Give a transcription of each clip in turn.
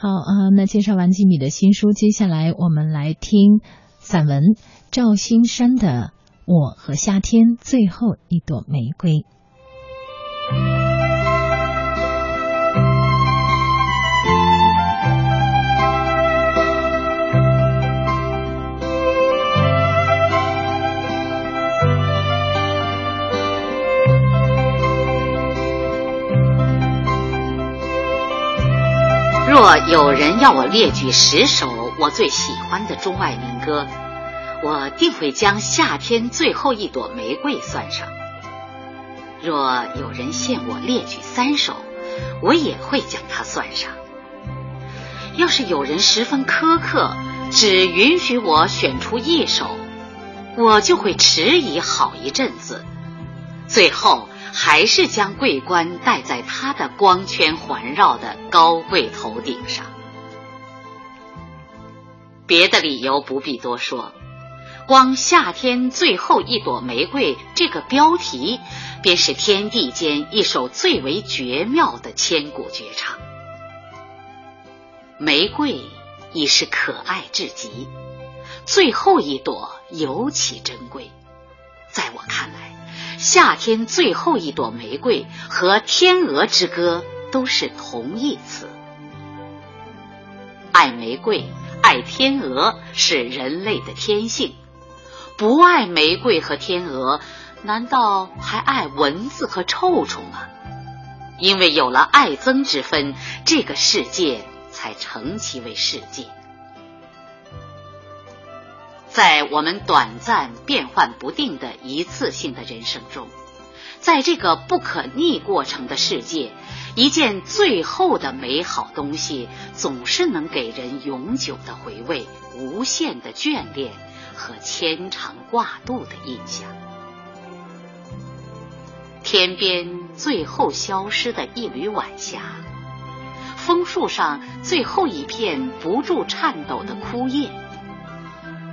好，啊，那介绍完吉米的新书，接下来我们来听散文赵新山的《我和夏天最后一朵玫瑰》。若有人要我列举十首我最喜欢的中外民歌，我定会将夏天最后一朵玫瑰算上。若有人限我列举三首，我也会将它算上。要是有人十分苛刻，只允许我选出一首，我就会迟疑好一阵子，最后还是将桂冠戴在他的光圈环绕的高贵头顶上。别的理由不必多说。光夏天最后一朵玫瑰这个标题，便是天地间一首最为绝妙的千古绝唱。玫瑰已是可爱至极，最后一朵尤其珍贵。在我看来，夏天最后一朵玫瑰和天鹅之歌都是同义词。爱玫瑰、爱天鹅是人类的天性。不爱玫瑰和天鹅，难道还爱蚊子和臭虫吗？因为有了爱憎之分，这个世界才成其为世界。在我们短暂、变幻不定的一次性的人生中，在这个不可逆过程的世界，一件最后的美好东西，总是能给人永久的回味、无限的眷恋。和牵肠挂肚的印象。天边最后消失的一缕晚霞，枫树上最后一片不住颤抖的枯叶，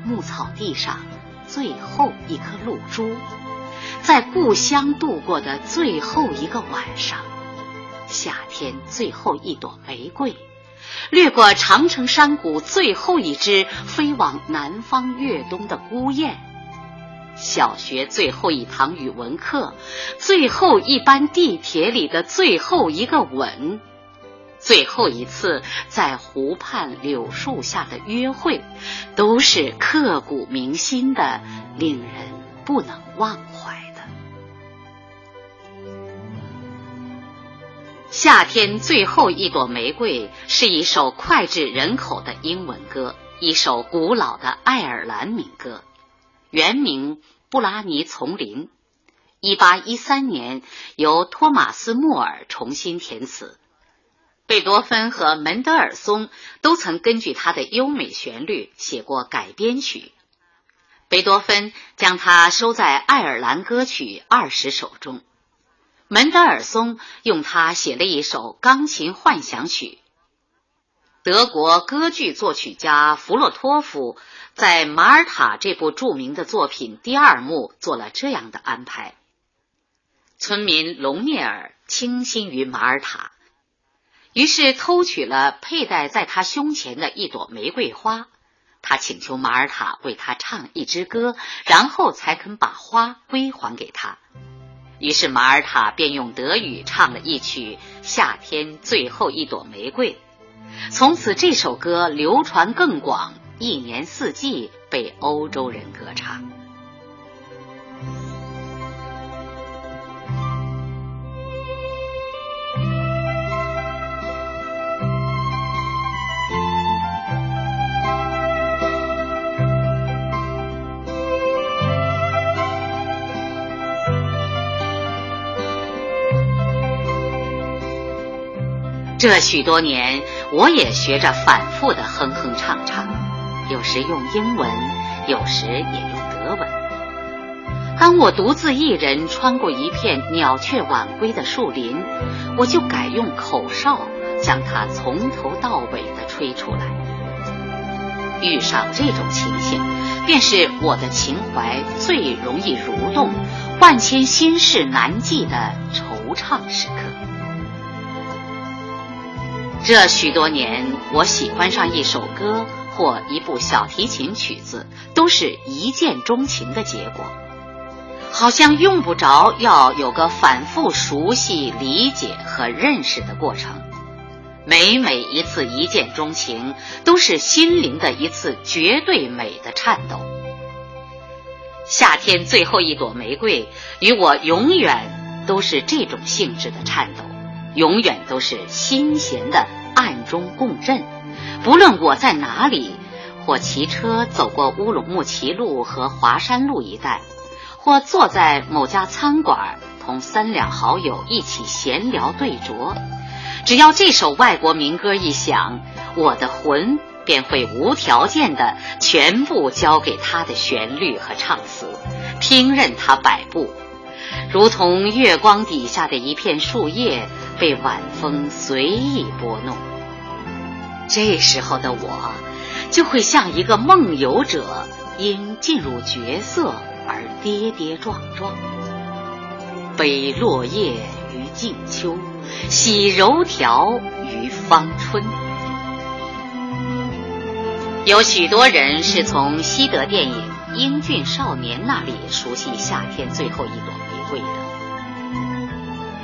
牧草地上最后一颗露珠，在故乡度过的最后一个晚上，夏天最后一朵玫瑰。掠过长城山谷最后一只飞往南方越冬的孤雁，小学最后一堂语文课，最后一班地铁里的最后一个吻，最后一次在湖畔柳树下的约会，都是刻骨铭心的，令人不能忘怀的。夏天最后一朵玫瑰是一首脍炙人口的英文歌，一首古老的爱尔兰民歌，原名《布拉尼丛林》，一八一三年由托马斯·莫尔重新填词，贝多芬和门德尔松都曾根据它的优美旋律写过改编曲，贝多芬将它收在《爱尔兰歌曲二十首》中。门德尔松用它写了一首钢琴幻想曲。德国歌剧作曲家弗洛托夫在《马耳塔》这部著名的作品第二幕做了这样的安排：村民隆涅尔倾心于马耳塔，于是偷取了佩戴在他胸前的一朵玫瑰花。他请求马尔塔为他唱一支歌，然后才肯把花归还给他。于是马尔塔便用德语唱了一曲《夏天最后一朵玫瑰》，从此这首歌流传更广，一年四季被欧洲人歌唱。这许多年，我也学着反复的哼哼唱唱，有时用英文，有时也用德文。当我独自一人穿过一片鸟雀晚归的树林，我就改用口哨将它从头到尾的吹出来。遇上这种情形，便是我的情怀最容易蠕动、万千心事难记的惆怅时刻。这许多年，我喜欢上一首歌或一部小提琴曲子，都是一见钟情的结果，好像用不着要有个反复熟悉、理解和认识的过程。每每一次一见钟情，都是心灵的一次绝对美的颤抖。夏天最后一朵玫瑰，与我永远都是这种性质的颤抖，永远都是心弦的暗中共振。不论我在哪里，或骑车走过乌鲁木齐路和华山路一带，或坐在某家餐馆同三两好友一起闲聊对酌，只要这首外国民歌一响，我的魂。便会无条件的全部交给他的旋律和唱词，听任他摆布，如同月光底下的一片树叶被晚风随意拨弄。这时候的我，就会像一个梦游者，因进入角色而跌跌撞撞，悲落叶于静秋，喜柔条于芳春。有许多人是从西德电影《英俊少年》那里熟悉《夏天最后一朵玫瑰》的。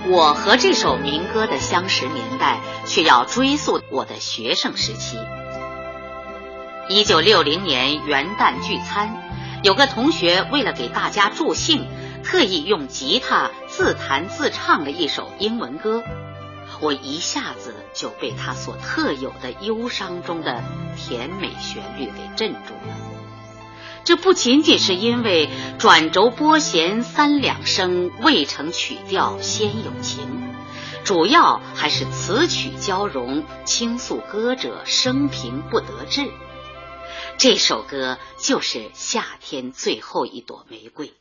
我和这首民歌的相识年代，却要追溯我的学生时期。一九六零年元旦聚餐，有个同学为了给大家助兴，特意用吉他自弹自唱了一首英文歌。我一下子就被他所特有的忧伤中的甜美旋律给镇住了。这不仅仅是因为转轴拨弦三两声未成曲调先有情，主要还是词曲交融，倾诉歌者生平不得志。这首歌就是夏天最后一朵玫瑰。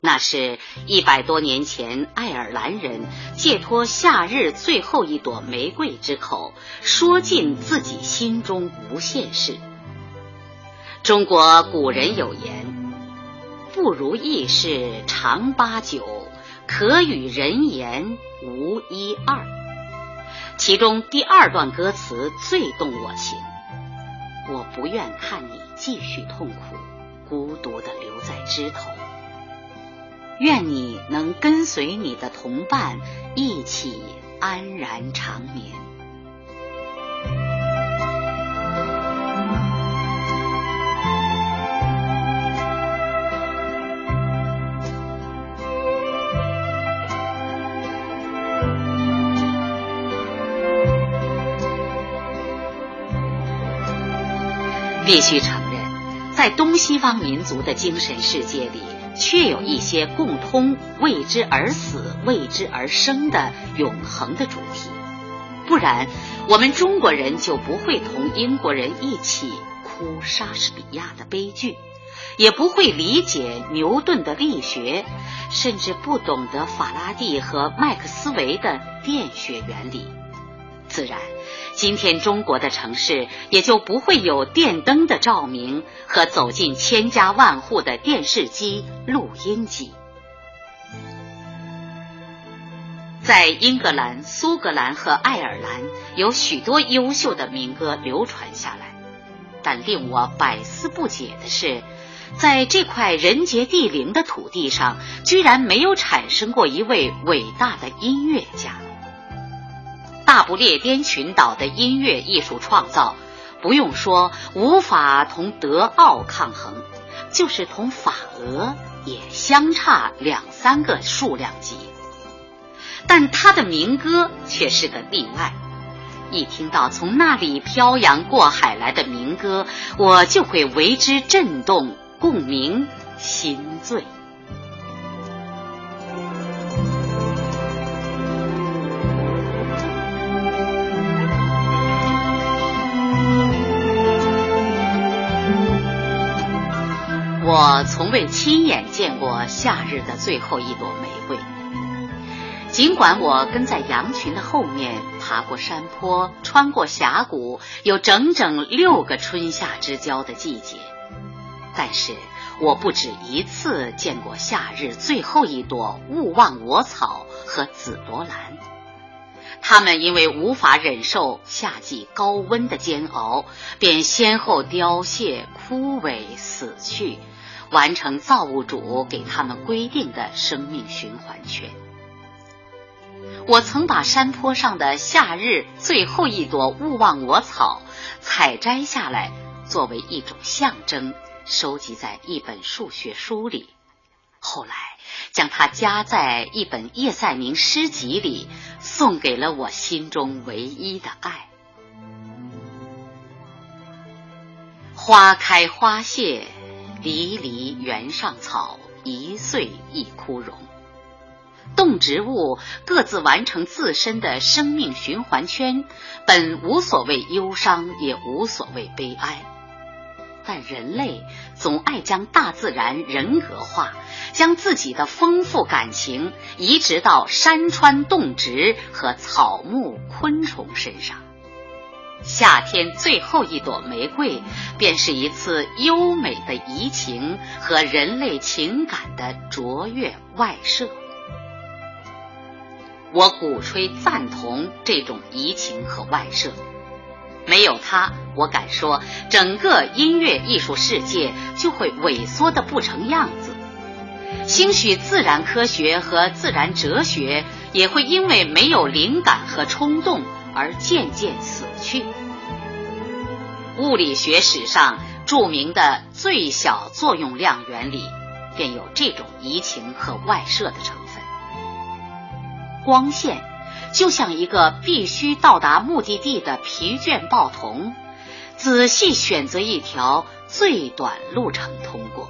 那是一百多年前，爱尔兰人借托夏日最后一朵玫瑰之口，说尽自己心中无限事。中国古人有言：“不如意事常八九，可与人言无一二。”其中第二段歌词最动我情：“我不愿看你继续痛苦，孤独的留在枝头。”愿你能跟随你的同伴一起安然长眠。必须承认，在东西方民族的精神世界里。确有一些共通为之而死、为之而生的永恒的主题，不然我们中国人就不会同英国人一起哭莎士比亚的悲剧，也不会理解牛顿的力学，甚至不懂得法拉第和麦克斯韦的电学原理。自然，今天中国的城市也就不会有电灯的照明和走进千家万户的电视机、录音机。在英格兰、苏格兰和爱尔兰，有许多优秀的民歌流传下来，但令我百思不解的是，在这块人杰地灵的土地上，居然没有产生过一位伟大的音乐家。大不列颠群岛的音乐艺术创造，不用说无法同德奥抗衡，就是同法俄也相差两三个数量级。但他的民歌却是个例外，一听到从那里漂洋过海来的民歌，我就会为之震动、共鸣、心醉。从未亲眼见过夏日的最后一朵玫瑰，尽管我跟在羊群的后面爬过山坡，穿过峡谷，有整整六个春夏之交的季节，但是我不止一次见过夏日最后一朵勿忘我草和紫罗兰。他们因为无法忍受夏季高温的煎熬，便先后凋谢、枯萎、死去，完成造物主给他们规定的生命循环圈。我曾把山坡上的夏日最后一朵勿忘我草采摘下来，作为一种象征，收集在一本数学书里。后来将它夹在一本叶赛明诗集里，送给了我心中唯一的爱。花开花谢，离离原上草，一岁一枯荣。动植物各自完成自身的生命循环圈，本无所谓忧伤，也无所谓悲哀。但人类总爱将大自然人格化，将自己的丰富感情移植到山川动植和草木昆虫身上。夏天最后一朵玫瑰，便是一次优美的移情和人类情感的卓越外射。我鼓吹赞同这种移情和外射，没有它，我敢说整个音乐艺术世界就会萎缩的不成样子。兴许自然科学和自然哲学也会因为没有灵感和冲动而渐渐死去。物理学史上著名的最小作用量原理，便有这种移情和外射的成分。光线就像一个必须到达目的地的疲倦报童，仔细选择一条最短路程通过。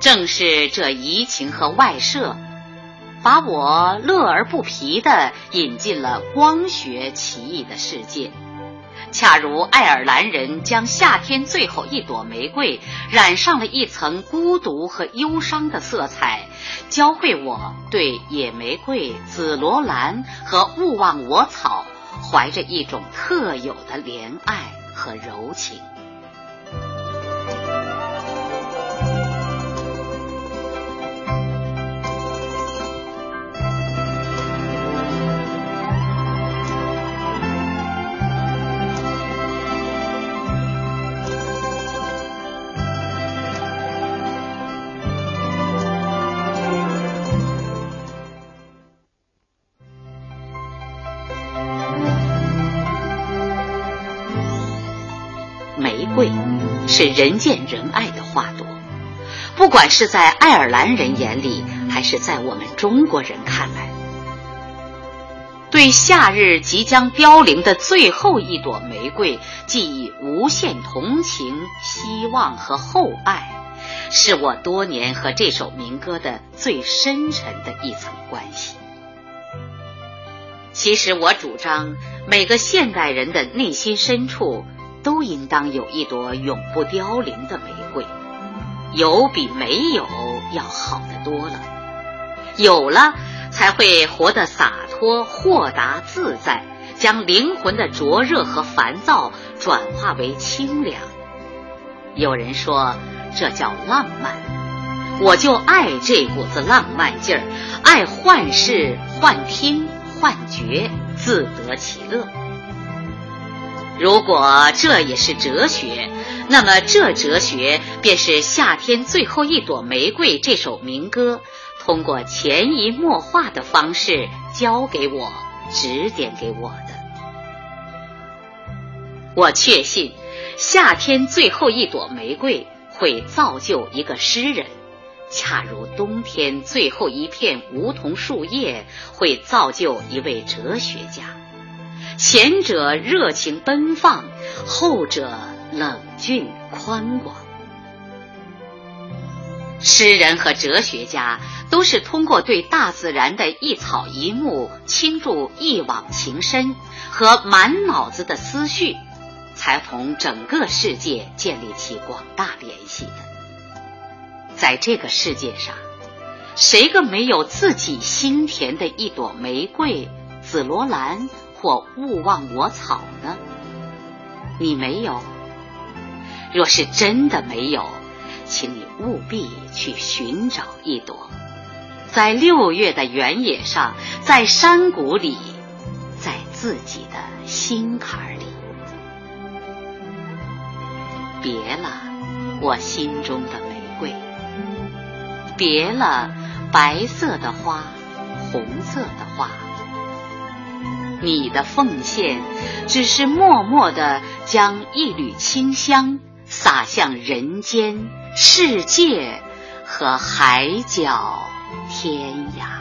正是这移情和外射，把我乐而不疲地引进了光学奇异的世界。恰如爱尔兰人将夏天最后一朵玫瑰染上了一层孤独和忧伤的色彩，教会我对野玫瑰、紫罗兰和勿忘我草怀着一种特有的怜爱和柔情。是人见人爱的花朵，不管是在爱尔兰人眼里，还是在我们中国人看来，对夏日即将凋零的最后一朵玫瑰，寄以无限同情、希望和厚爱，是我多年和这首民歌的最深沉的一层关系。其实，我主张每个现代人的内心深处。都应当有一朵永不凋零的玫瑰，有比没有要好得多了。有了，才会活得洒脱、豁达、自在，将灵魂的灼热和烦躁转化为清凉。有人说这叫浪漫，我就爱这股子浪漫劲儿，爱幻视、幻听、幻觉，自得其乐。如果这也是哲学，那么这哲学便是夏天最后一朵玫瑰这首民歌，通过潜移默化的方式教给我、指点给我的。我确信，夏天最后一朵玫瑰会造就一个诗人，恰如冬天最后一片梧桐树叶会造就一位哲学家。前者热情奔放，后者冷峻宽广。诗人和哲学家都是通过对大自然的一草一木倾注一往情深和满脑子的思绪，才同整个世界建立起广大联系的。在这个世界上，谁个没有自己心田的一朵玫瑰、紫罗兰？或勿忘我草呢？你没有？若是真的没有，请你务必去寻找一朵，在六月的原野上，在山谷里，在自己的心坎里。别了，我心中的玫瑰；别了，白色的花，红色的花。你的奉献，只是默默地将一缕清香洒向人间、世界和海角天涯。